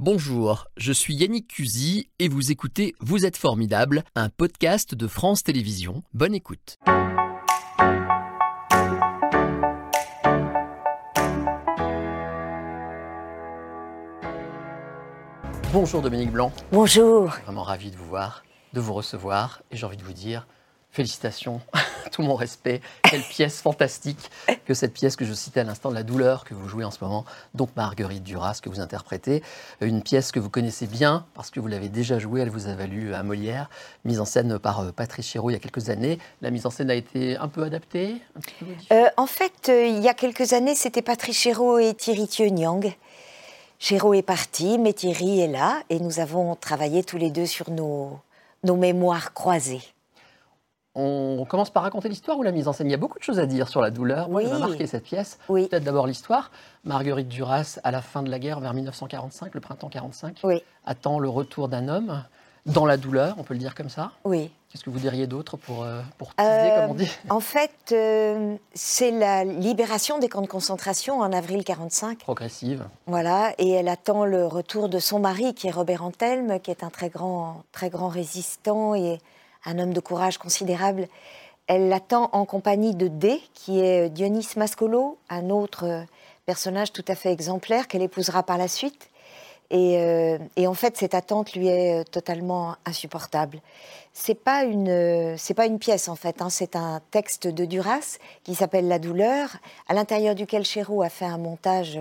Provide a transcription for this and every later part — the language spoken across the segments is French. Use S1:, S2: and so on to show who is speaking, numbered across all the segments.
S1: Bonjour, je suis Yannick Cusy et vous écoutez Vous êtes formidable, un podcast de France Télévisions. Bonne écoute. Bonjour Dominique Blanc.
S2: Bonjour.
S1: Vraiment ravi de vous voir, de vous recevoir et j'ai envie de vous dire félicitations, tout mon respect. Quelle pièce fantastique que cette pièce que je citais à l'instant, La douleur que vous jouez en ce moment, donc Marguerite Duras que vous interprétez. Une pièce que vous connaissez bien parce que vous l'avez déjà jouée, elle vous a valu à Molière, mise en scène par euh, Patrice Chéreau il y a quelques années. La mise en scène a été un peu adaptée
S2: Euh, en fait, euh, il y a quelques années, c'était Patrice Chéreau et Thierry Thieu-Nyang. Chéreau est parti, mais Thierry est là, et nous avons travaillé tous les deux sur nos, nos mémoires croisées.
S1: On commence par raconter l'histoire ou la mise en scène Il y a beaucoup de choses à dire sur la douleur. Moi,
S2: Oui.
S1: m'a marqué cette pièce.
S2: Oui.
S1: Peut-être d'abord l'histoire. Marguerite Duras, à la fin de la guerre, vers 1945, le printemps 45,
S2: Oui,
S1: attend le retour d'un homme dans la douleur, on peut le dire comme ça.
S2: oui.
S1: Qu'est-ce que vous diriez d'autre pour, euh, pour teaser,
S2: Euh,
S1: comme on dit?
S2: En fait, euh, c'est la libération des camps de concentration en avril 45.
S1: Progressive.
S2: Voilà, et elle attend le retour de son mari, qui est Robert Antelme, qui est un très grand, très grand résistant et un homme de courage considérable. Elle l'attend en compagnie de D, qui est Dionys Mascolo, un autre euh, personnage tout à fait exemplaire qu'elle épousera par la suite. Et, euh, en fait, cette attente lui est euh, totalement insupportable. C'est pas une, c'est pas une pièce en fait. hein, c'est un texte de Duras qui s'appelle La douleur, à l'intérieur duquel Chéreau a fait un montage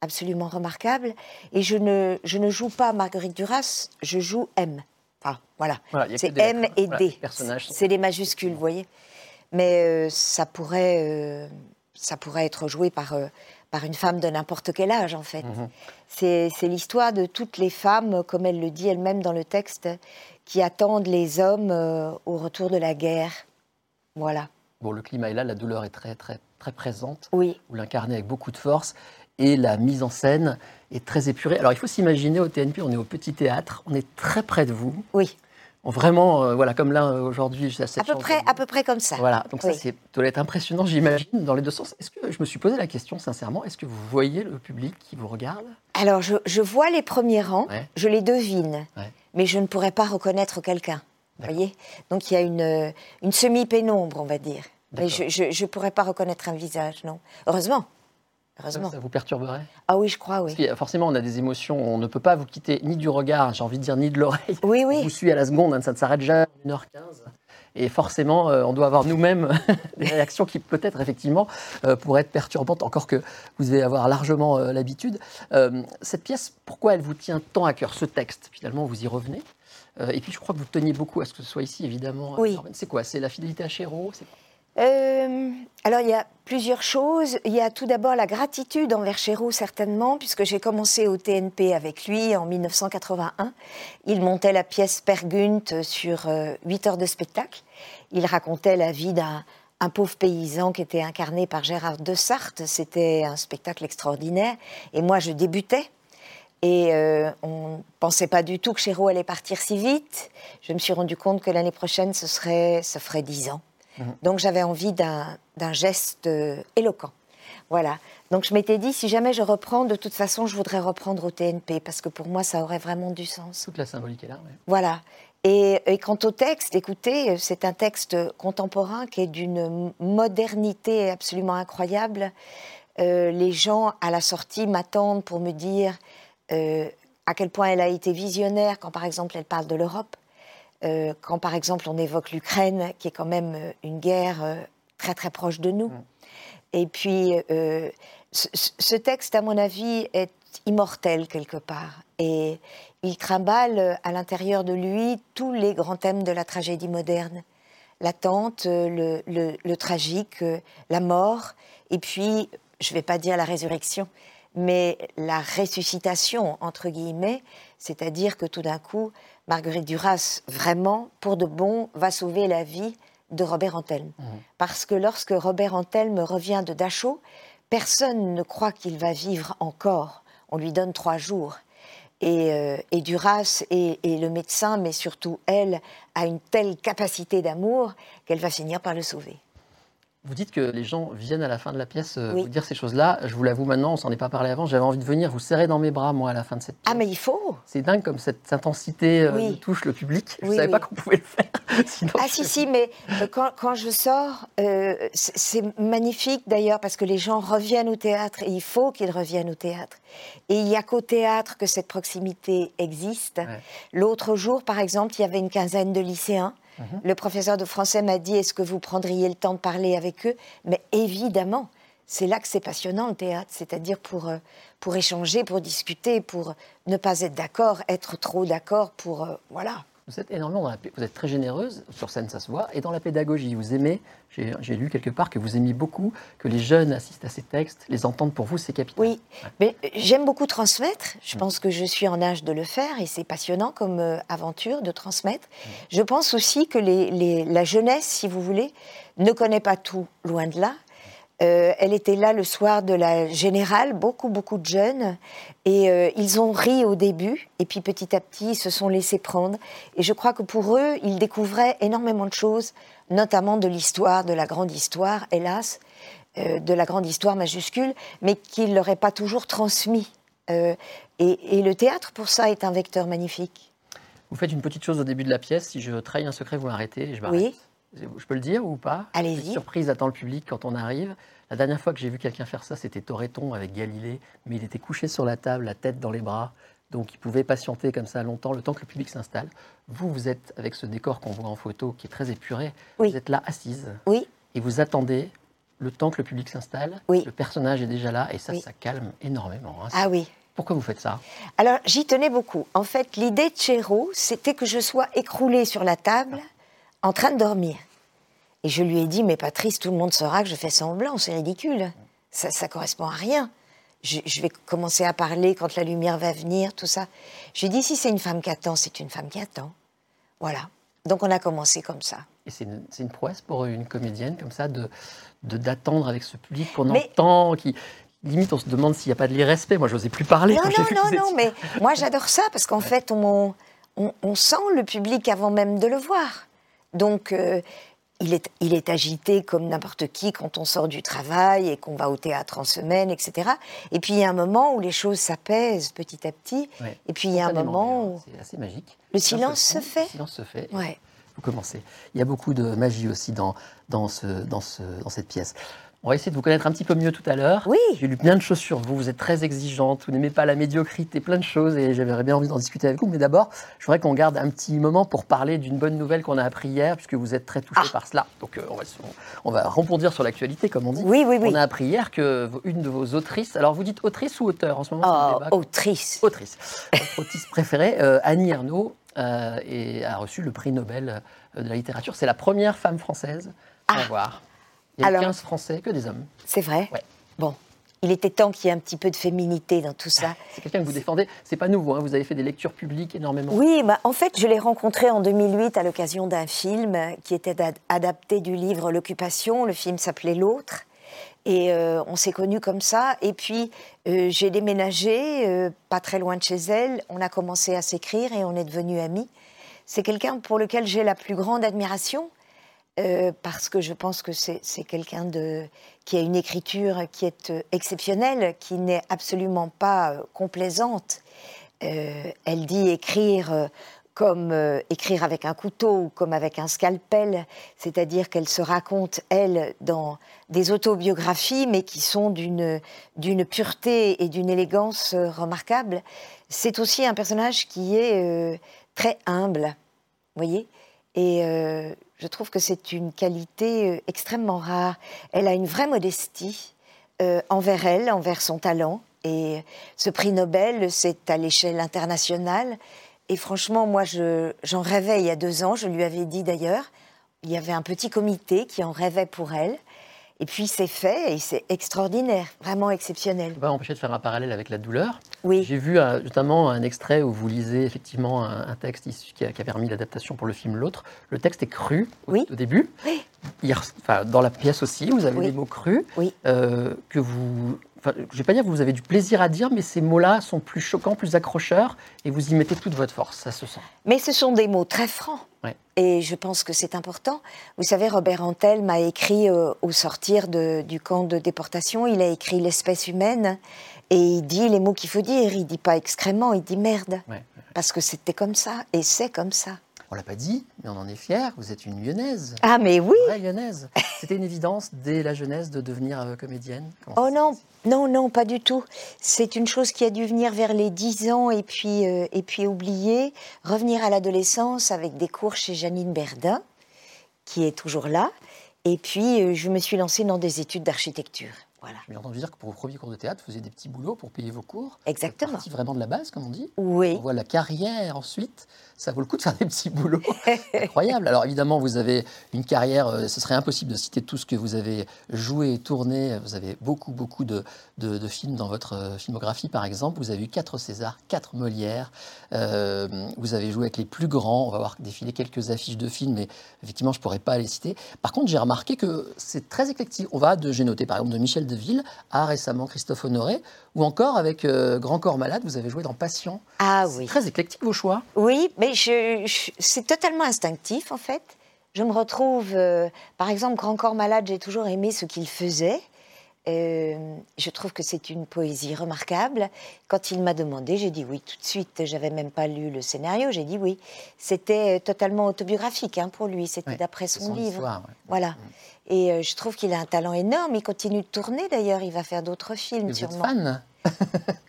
S2: absolument remarquable. Et je ne, je ne joue pas Marguerite Duras, je joue M. Enfin, voilà. C'est M
S1: lettres.
S2: et D. C'est les majuscules, vous voyez. Mais euh, ça pourrait, euh, ça pourrait être joué par, euh, par une femme de n'importe quel âge, en fait.
S1: Mhm.
S2: C'est c'est l'histoire de toutes les femmes, comme elle le dit elle-même dans le texte, qui attendent les hommes au retour de la guerre. Voilà.
S1: Bon, le climat est là, la douleur est très, très, très présente.
S2: Oui.
S1: Vous l'incarnez avec beaucoup de force. Et la mise en scène est très épurée. Alors, il faut s'imaginer au TNP, on est au petit théâtre, on est très près de vous.
S2: Oui.
S1: On vraiment, euh, voilà, comme là euh, aujourd'hui, j'ai cette
S2: À peu près,
S1: de-
S2: à peu près comme ça.
S1: Voilà, donc ça, c'est doit être impressionnant, j'imagine, dans les deux sens. Est-ce que je me suis posé la question, sincèrement, est-ce que vous voyez le public qui vous regarde?
S2: Alors, je, je vois les premiers rangs,
S1: Ouais.
S2: je les devine,
S1: Ouais.
S2: mais je ne pourrais pas reconnaître quelqu'un. Vous voyez? Donc, il y a une, une semi-pénombre, on va dire. Mais je ne pourrais pas reconnaître un visage, non. Heureusement.
S1: Ça,
S2: Heureusement.
S1: ça vous perturberait?
S2: Ah oui, je crois,
S1: Parce
S2: oui.
S1: y a- forcément, on a des émotions, on ne peut pas vous quitter ni du regard, j'ai envie de dire, ni de l'oreille.
S2: Oui,
S1: On
S2: oui.
S1: vous suit à la seconde, hein, ça ne s'arrête jamais, 1h15. Et forcément, euh, on doit avoir nous-mêmes des réactions qui peut-être effectivement euh, pourraient être perturbantes, encore que vous devez avoir largement euh, l'habitude. Cette pièce, pourquoi elle vous tient tant à cœur, ce texte? Finalement, vous y revenez. Et puis, je crois que vous teniez beaucoup à ce que ce soit ici, évidemment.
S2: Oui.
S1: C'est quoi? C'est la fidélité à Chéreau?
S2: Euh, alors, il y a plusieurs choses. Il y a tout d'abord la gratitude envers Chéreau, certainement, puisque j'ai commencé au TNP avec lui en 1981. Il montait la pièce Pergunt sur euh, 8 heures de spectacle. Il racontait la vie d'un un pauvre paysan qui était incarné par Gérard de. C'était un spectacle extraordinaire. Et moi, je débutais. Et euh, on ne pensait pas du tout que Chéreau allait partir si vite. Je me suis rendu compte que l'année prochaine, ce, serait, ce ferait 10 ans. Donc j'avais envie d'un geste euh, éloquent. Voilà. Donc je m'étais dit, si jamais je reprends, de toute façon, je voudrais reprendre au TNP, parce que pour moi, ça aurait vraiment du sens.
S1: Toute la symbolique est là.
S2: Voilà. Et, et quant au texte, écoutez, c'est un texte contemporain qui est d'une modernité absolument incroyable. Euh, les gens à la sortie m'attendent pour me dire euh, à quel point elle a été visionnaire quand, par exemple, elle parle de l'Europe, euh, quand, par exemple, on évoque l'Ukraine, qui est quand même euh, une guerre euh, très très proche de nous. Et puis, euh, ce, ce texte, à mon avis, est immortel quelque part. Et il trimballe à l'intérieur de lui tous les grands thèmes de la tragédie moderne. L'attente, le, le- le tragique, la mort, et puis, je ne vais pas dire la résurrection, mais la ressuscitation, entre guillemets, c'est-à-dire que tout d'un coup, Marguerite Duras, vraiment, pour de bon, va sauver la vie de Robert Antelme. Parce que lorsque Robert Antelme revient de Dachau, personne ne croit qu'il va vivre encore. On lui donne trois jours. Et, euh, et Duras et, et le médecin, mais surtout elle, a une telle capacité d'amour qu'elle va finir par le sauver.
S1: Vous dites que les gens viennent à la fin de la pièce euh,
S2: Oui.
S1: vous dire ces choses-là. Je vous l'avoue maintenant, on s'en est pas parlé avant. J'avais envie de venir vous serrer dans mes bras, moi, à la fin de cette pièce.
S2: Ah, mais il faut
S1: C'est dingue comme cette intensité euh,
S2: Oui.
S1: touche le public. Je ne
S2: Oui,
S1: savais pas qu'on pouvait le faire. Sinon,
S2: Ah
S1: je-
S2: si, si, mais euh, quand, quand je sors, euh, c'est c'est magnifique d'ailleurs parce que les gens reviennent au théâtre et il faut qu'ils reviennent au théâtre. Et il n'y a qu'au théâtre que cette proximité existe.
S1: Ouais.
S2: L'autre jour, par exemple, il y avait une quinzaine de lycéens. Le professeur de français m'a dit, est-ce que vous prendriez le temps de parler avec eux? Mais évidemment, c'est là que c'est passionnant le théâtre, c'est-à-dire pour, euh, pour échanger, pour discuter, pour ne pas être d'accord, être trop d'accord, pour... euh, voilà.
S1: Vous êtes énormément dans la, vous êtes très généreuse sur scène, ça se voit, et dans la pédagogie, vous aimez. J'ai lu quelque part que vous aimiez beaucoup que les jeunes assistent à ces textes, les entendent pour vous, c'est capital.
S2: Oui, mais euh, j'aime beaucoup transmettre. Je pense que je suis en âge de le faire et c'est passionnant comme euh, aventure de transmettre. Je pense aussi que les- les- la jeunesse, si vous voulez, ne connaît pas tout, loin de là. Euh, elle était là le soir de la générale, beaucoup, beaucoup de jeunes, et euh, ils ont ri au début, et puis petit à petit, ils se sont laissés prendre. Et je crois que pour eux, ils découvraient énormément de choses, notamment de l'histoire, de la grande histoire, hélas, euh, de la grande histoire majuscule, mais qu'ils ne leur aient pas toujours transmis. Et, et le théâtre, pour ça, est un vecteur magnifique.
S1: Vous faites une petite chose au début de la pièce. Si je trahis un secret, vous m'arrêtez et je m'arrête.
S2: Oui.
S1: Je peux le dire ou pas?
S2: Allez-y.
S1: Surprise attend le public quand on arrive. La dernière fois que j'ai vu quelqu'un faire ça, c'était Toreton avec Galilée, mais il était couché sur la table, la tête dans les bras. Donc il pouvait patienter comme ça longtemps, le temps que le public s'installe. Vous, vous êtes avec ce décor qu'on voit en photo, qui est très épuré.
S2: Oui.
S1: Vous êtes là, assise,
S2: Oui,
S1: et vous attendez le temps que le public s'installe.
S2: Oui.
S1: Le personnage est déjà là, et ça,
S2: Oui.
S1: ça calme énormément. hein.
S2: ah oui.
S1: Pourquoi vous faites ça?
S2: Alors, j'y tenais beaucoup. En fait, l'idée de Chéreau, c'était que je sois écroulée sur la table, en train de dormir. Et je lui ai dit, mais Patrice, tout le monde saura que je fais semblant, c'est ridicule. Ça, ça correspond à rien. Je, je vais commencer à parler quand la lumière va venir, tout ça. Je lui ai dit, si c'est une femme qui attend, c'est une femme qui attend. Voilà. Donc, on a commencé comme ça.
S1: Et c'est une, prouesse pour une comédienne comme ça de d'attendre avec ce public qu'on
S2: Mais-
S1: entend, qui limite on se demande s'il n'y a pas de l'irrespect. Moi, j'osais plus parler.
S2: Non,
S1: quand
S2: non, non, non, mais moi j'adore ça parce qu'en fait, on, on, on sent le public avant même de le voir. Donc, euh, il, est, il est agité comme n'importe qui quand on sort du travail et qu'on va au théâtre en semaine, etc. Et puis, il y a un moment où les choses s'apaisent petit à petit.
S1: Ouais.
S2: Et puis, il y a un moment où.
S1: C'est assez magique.
S2: Le silence se fait.
S1: Le silence se fait.
S2: Ouais.
S1: Vous commencez. Il y a beaucoup de magie aussi dans, dans, ce, dans, ce, dans cette pièce. On va essayer de vous connaître un petit peu mieux tout à l'heure.
S2: Oui.
S1: J'ai lu plein de choses sur vous. Vous êtes très exigeante. Vous n'aimez pas la médiocrité, plein de choses. Et j'avais bien envie d'en discuter avec vous. Mais d'abord, je voudrais qu'on garde un petit moment pour parler d'une bonne nouvelle qu'on a appris hier, puisque vous êtes très touché
S2: Ah.
S1: par cela. Donc, euh, on, va, on va rebondir sur l'actualité, comme on dit.
S2: Oui, oui, oui.
S1: On a appris hier que une de vos autrices, alors vous dites autrice ou auteur en ce moment
S2: Oh,
S1: débat.
S2: autrice.
S1: Autrice. Votre autrice préférée, euh, Annie Ernaux, euh, et a reçu le prix Nobel euh, de la littérature. C'est la première femme française à
S2: Ah.
S1: avoir. Il y a
S2: Alors-
S1: 15 Français, que des hommes.
S2: C'est vrai
S1: Ouais.
S2: Bon. Il était temps qu'il y ait un petit peu de féminité dans tout ça.
S1: C'est quelqu'un que vous défendez. C'est pas nouveau, hein, vous avez fait des lectures publiques énormément.
S2: Oui, bah, en fait, je l'ai rencontré en 2008 à l'occasion d'un film qui était ad- adapté du livre L'Occupation. Le film s'appelait L'autre. Et euh, on s'est connus comme ça. Et puis, euh, j'ai déménagé, euh, pas très loin de chez elle. On a commencé à s'écrire et on est devenus amis. C'est quelqu'un pour lequel j'ai la plus grande admiration. Euh, parce que je pense que c'est quelqu'un qui a une écriture qui est euh, exceptionnelle, qui n'est absolument pas euh, complaisante. Elle dit écrire comme écrire avec un couteau ou comme avec un scalpel, c'est-à-dire qu'elle se raconte, elle, dans des autobiographies, mais qui sont d'une pureté et d'une élégance remarquables. C'est aussi un personnage qui est très humble, voyez Et je trouve que c'est une qualité euh, extrêmement rare. Elle a une vraie modestie euh, envers elle, envers son talent. Et ce prix Nobel, c'est à l'échelle internationale. Et franchement, moi, je- j'en rêvais il y a deux ans. Je lui avais dit d'ailleurs. Il y avait un petit comité qui en rêvait pour elle. Et puis c'est fait et c'est extraordinaire, vraiment exceptionnel.
S1: On va empêcher de faire un parallèle avec la douleur.
S2: Oui,
S1: J'ai vu euh, notamment un extrait où vous lisez effectivement un, un texte issu- qui a, qui a permis l'adaptation pour le film L'autre. Le texte est cru au,
S2: Oui.
S1: au début.
S2: Oui.
S1: Enfin, dans la pièce aussi, vous avez
S2: Oui.
S1: des mots crus
S2: oui,
S1: euh, que vous enfin, je vais pas dire que vous avez du plaisir à dire, mais ces mots-là sont plus choquants, plus accrocheurs, et vous y mettez toute votre force, ça se sent.
S2: Mais ce sont des mots très francs.
S1: Ouais.
S2: Et je pense que c'est important. Vous savez, Robert Antel m'a écrit euh, au sortir de- du camp de déportation, il a écrit l'espèce humaine, et il dit les mots qu'il faut dire. Il dit pas excrément, il dit merde.
S1: Ouais.
S2: Parce que c'était comme ça, et c'est comme ça.
S1: On l'a pas dit, mais on en est fiers. Vous êtes une lyonnaise.
S2: Ah, mais oui
S1: Vraie lyonnaise. C'était une évidence dès la jeunesse de devenir euh, comédienne. Comment
S2: Oh non, non, non, pas du tout. C'est une chose qui a dû venir vers les 10 ans et puis, euh, et puis oublier, revenir à l'adolescence avec des cours chez Janine Berdin, qui est toujours là. Et puis, euh, je me suis lancée dans des études d'architecture. Voilà.
S1: J'ai entendu dire que pour vos premiers cours de théâtre, vous faisiez des petits boulots pour payer vos cours.
S2: Exactement.
S1: C'est parti vraiment de la base, comme on dit.
S2: Oui.
S1: On voit la carrière ensuite. Ça vaut le coup de faire des petits boulots. Incroyable. Alors évidemment, vous avez une carrière, euh, ce serait impossible de citer tout ce que vous avez joué, tourné. Vous avez beaucoup, beaucoup de, de- de films dans votre euh, filmographie, par exemple. Vous avez eu quatre Césars, quatre Molières. Euh, vous avez joué avec les plus grands. On va voir défiler quelques affiches de films, mais effectivement, je ne pourrais pas les citer. Par contre, j'ai remarqué que c'est très éclectique. On va de, j'ai noté par exemple, de Michel Deville à récemment Christophe Honoré, ou encore avec euh, Grand Corps Malade, vous avez joué dans Passion.
S2: Ah oui.
S1: Très éclectique vos choix.
S2: Oui, mais je, je- c'est totalement instinctif en fait. Je me retrouve, euh, par exemple, Grand Corps Malade, j'ai toujours aimé ce qu'il faisait. Euh, je trouve que c'est une poésie remarquable. Quand il m'a demandé, j'ai dit oui tout de suite. J'avais même pas lu le scénario, j'ai dit oui. C'était euh, totalement autobiographique hein, pour lui. C'était
S1: Ouais,
S2: d'après son,
S1: son
S2: livre.
S1: histoire, ouais.
S2: Voilà. Et euh, je trouve qu'il a un talent énorme. Il continue de tourner d'ailleurs. Il va faire d'autres films
S1: Vous êtes
S2: sûrement.
S1: fan?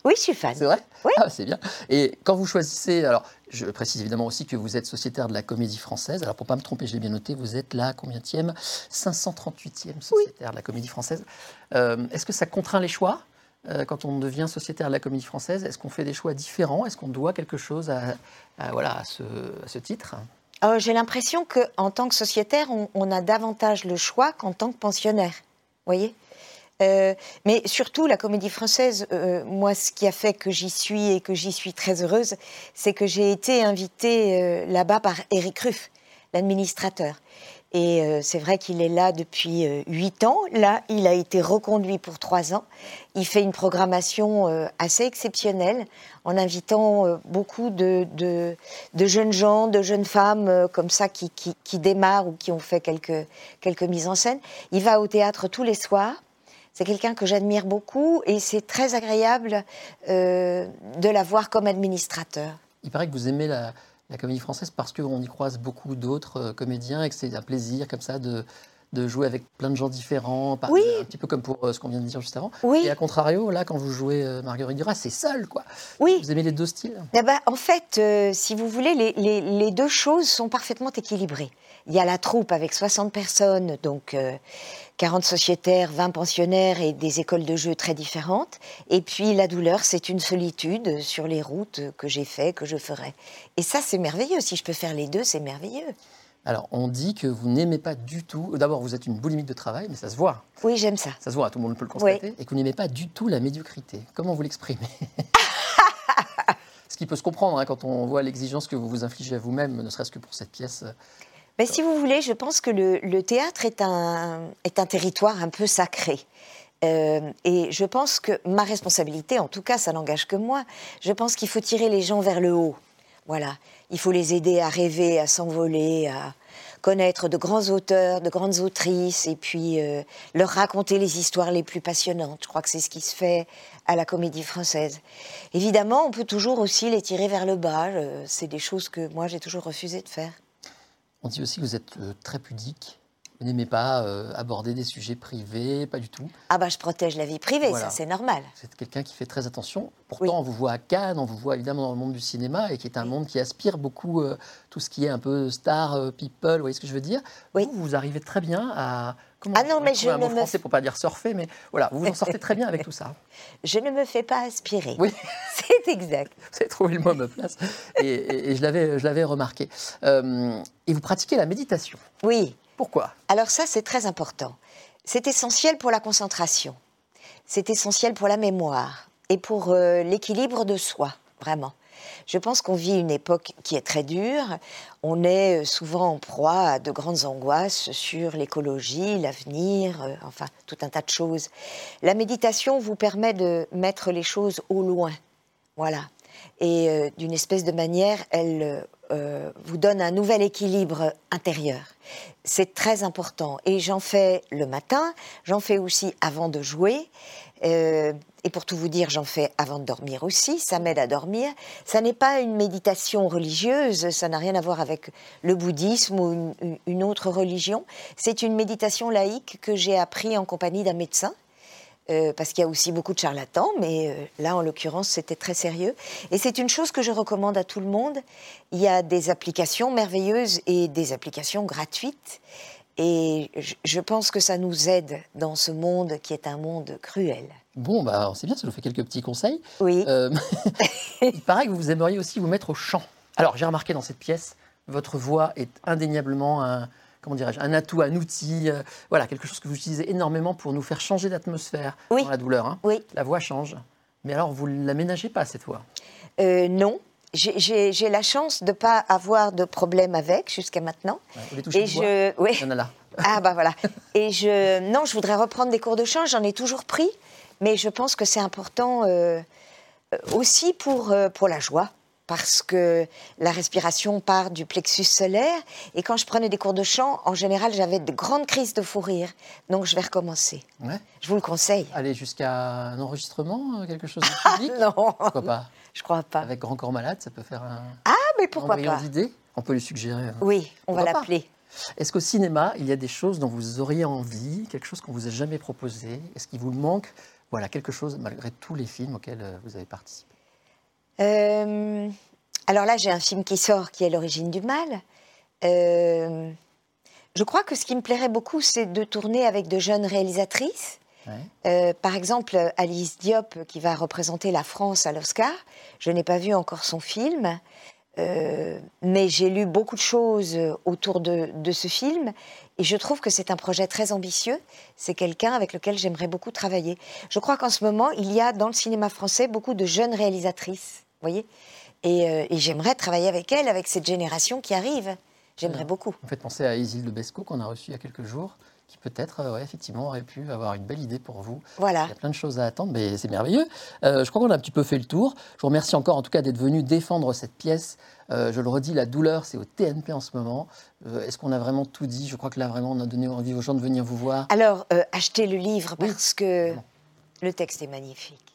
S2: Oui, je suis fan.
S1: C'est vrai?
S2: Oui.
S1: Ah, c'est bien. Et quand vous choisissez, alors je précise évidemment aussi que vous êtes sociétaire de la Comédie Française. Alors pour pas me tromper, je l'ai bien noté, vous êtes la combienième 538e sociétaire de la Comédie Française. Euh, Est-ce que ça contraint les choix euh, quand on devient sociétaire de la Comédie Française? Est-ce qu'on fait des choix différents? Est-ce qu'on doit quelque chose à, à- voilà, à, ce, à ce titre?
S2: Euh, J'ai l'impression qu'en tant que sociétaire, on, on a davantage le choix qu'en tant que pensionnaire. Vous voyez? Euh, mais surtout, la comédie française, euh, moi, ce qui a fait que j'y suis et que j'y suis très heureuse, c'est que j'ai été invitée euh, là-bas par Éric Ruff, l'administrateur. Et euh, c'est vrai qu'il est là depuis euh, huit ans. Là, il a été reconduit pour trois ans. Il fait une programmation euh, assez exceptionnelle en invitant euh, beaucoup de, jeunes gens, de jeunes femmes euh, comme ça qui démarrent ou qui ont fait quelques, quelques mises en scène. Il va au théâtre tous les soirs. C'est quelqu'un que j'admire beaucoup et c'est très agréable euh, de la voir comme administrateur.
S1: Il paraît que vous aimez la, la comédie française parce qu'on y croise beaucoup d'autres euh, comédiens et que c'est un plaisir comme ça de, de jouer avec plein de gens différents, par-
S2: Oui.
S1: un petit peu comme pour euh, ce qu'on vient de dire juste avant.
S2: Oui.
S1: Et à contrario, là, quand vous jouez euh, Marguerite Duras, c'est seul, quoi.
S2: Oui.
S1: Vous aimez les deux styles?
S2: Eh ben, en fait, euh, si vous voulez, les, les- les deux choses sont parfaitement équilibrées. Il y a la troupe avec 60 personnes, donc euh, 40 sociétaires, 20 pensionnaires et des écoles de jeu très différentes. Et puis la douleur, c'est une solitude sur les routes que j'ai fait, que je ferai. Et ça, c'est merveilleux. Si je peux faire les deux, c'est merveilleux.
S1: Alors, on dit que vous n'aimez pas du tout. D'abord, vous êtes une boulimique de travail, mais ça se voit.
S2: Oui, j'aime ça.
S1: Ça se voit, tout le monde peut le constater. Et que vous n'aimez pas du tout la médiocrité. Comment vous l'exprimez? Ce qui peut se comprendre hein, quand on voit l'exigence que vous vous infligez à vous-même, ne serait-ce que pour cette pièce.
S2: Ben, si vous voulez, je pense que le, le théâtre est un, est un territoire un peu sacré. Euh, et je pense que ma responsabilité, en tout cas, ça n'engage que moi, je pense qu'il faut tirer les gens vers le haut. Voilà. Il faut les aider à rêver, à s'envoler, à connaître de grands auteurs, de grandes autrices, et puis euh, leur raconter les histoires les plus passionnantes. Je crois que c'est ce qui se fait à la comédie française. Évidemment, on peut toujours aussi les tirer vers le bas. euh, C'est des choses que moi, j'ai toujours refusé de faire.
S1: On dit aussi que vous êtes euh, très pudique. Vous n'aimez pas euh, aborder des sujets privés, pas du tout.
S2: Ah bah je protège la vie privée,
S1: Voilà.
S2: ça c'est normal.
S1: Vous êtes quelqu'un qui fait très attention. Pourtant, on vous voit à Cannes, on vous voit évidemment dans le monde du cinéma, et qui est un monde qui aspire beaucoup euh, tout ce qui est un peu star, euh, people, vous voyez ce que je veux dire?
S2: Oui.
S1: Vous, vous arrivez très bien à... Comment
S2: Ah non,
S1: on
S2: mais je
S1: un
S2: ne me-
S1: français pour pas dire surfer, mais voilà, vous vous en sortez très bien avec tout ça.
S2: Je ne me fais pas aspirer.
S1: Oui.
S2: C'est exact.
S1: Vous avez trouvé le mot à ma place. Et, et- et je l'avais je l'avais remarqué. Euh, et vous pratiquez la méditation?
S2: Oui.
S1: Pourquoi?
S2: Alors ça c'est très important. C'est essentiel pour la concentration. C'est essentiel pour la mémoire et pour euh, l'équilibre de soi, vraiment. Je pense qu'on vit une époque qui est très dure. On est euh, souvent en proie à de grandes angoisses sur l'écologie, l'avenir, euh, enfin tout un tas de choses. La méditation vous permet de mettre les choses au loin. Voilà. Et d'une espèce de manière, elle vous donne un nouvel équilibre intérieur. C'est très important. Et j'en fais le matin, j'en fais aussi avant de jouer. Euh, et pour tout vous dire, j'en fais avant de dormir aussi, ça m'aide à dormir. Ça n'est pas une méditation religieuse, ça n'a rien à voir avec le bouddhisme ou une, autre religion. C'est une méditation laïque que j'ai appris en compagnie d'un médecin. Euh, parce qu'il y a aussi beaucoup de charlatans, mais euh, là, en l'occurrence, c'était très sérieux. Et c'est une chose que je recommande à tout le monde. Il y a des applications merveilleuses et des applications gratuites. Et je pense que ça nous aide dans ce monde qui est un monde cruel.
S1: Bon, bah, c'est bien, ça nous fait quelques petits conseils.
S2: Oui. Euh,
S1: il paraît que vous aimeriez aussi vous mettre au chant. Alors, j'ai remarqué dans cette pièce, votre voix est indéniablement un, comment dirais-je, un atout, un outil, euh, voilà, quelque chose que vous utilisez énormément pour nous faire changer d'atmosphère dans la douleur. Hein.
S2: Oui.
S1: La voix change. Mais alors, vous ne l'aménagez pas, cette voix?
S2: Euh, Non, j'ai la chance de ne pas avoir de problème avec jusqu'à maintenant.
S1: et je, oui. Il y en a là.
S2: Ah bah voilà. Et je, non, je voudrais reprendre des cours de chant. J'en ai toujours pris, mais je pense que c'est important euh, aussi pour pour la joie, parce que la respiration part du plexus solaire. Et quand je prenais des cours de chant, en général, j'avais de grandes crises de fou rire. Donc je vais recommencer. Je vous le conseille.
S1: Aller jusqu'à un enregistrement, euh, quelque chose de public?
S2: Non.
S1: Pourquoi pas?
S2: Je crois pas.
S1: Avec Grand Corps Malade, ça peut faire un.
S2: Ah, mais pourquoi pas?
S1: d'idées On peut lui suggérer. Hein.
S2: Oui, on va l'appeler.
S1: Est-ce qu'au cinéma, il y a des choses dont vous auriez envie, quelque chose qu'on vous a jamais proposé? Est-ce qu'il vous manque Voilà, quelque chose malgré tous les films auxquels euh, vous avez participé?
S2: Euh, alors là, j'ai un film qui sort qui est L'origine du mal. Euh, je crois que ce qui me plairait beaucoup, c'est de tourner avec de jeunes réalisatrices euh, par exemple, Alice Diop, qui va représenter la France à l'Oscar, je n'ai pas vu encore son film, euh, mais j'ai lu beaucoup de choses autour de, ce film, et je trouve que c'est un projet très ambitieux. C'est quelqu'un avec lequel j'aimerais beaucoup travailler. Je crois qu'en ce moment, il y a dans le cinéma français beaucoup de jeunes réalisatrices, voyez euh, et, j'aimerais travailler avec elles, avec cette génération qui arrive. J'aimerais beaucoup.
S1: Vous faites penser à Isilde Besco qu'on a reçu il y a quelques jours qui peut-être, euh, effectivement, aurait pu avoir une belle idée pour vous.
S2: Voilà.
S1: Il y a plein de choses à attendre, mais c'est merveilleux. Euh, je crois qu'on a un petit peu fait le tour. Je vous remercie encore, en tout cas, d'être venu défendre cette pièce. Euh, je le redis, la douleur, c'est au TNP en ce moment. Est-ce qu'on a vraiment tout dit? Je crois que là, vraiment, on a donné envie aux gens de venir vous voir.
S2: Alors, achetez le livre parce que le texte est magnifique.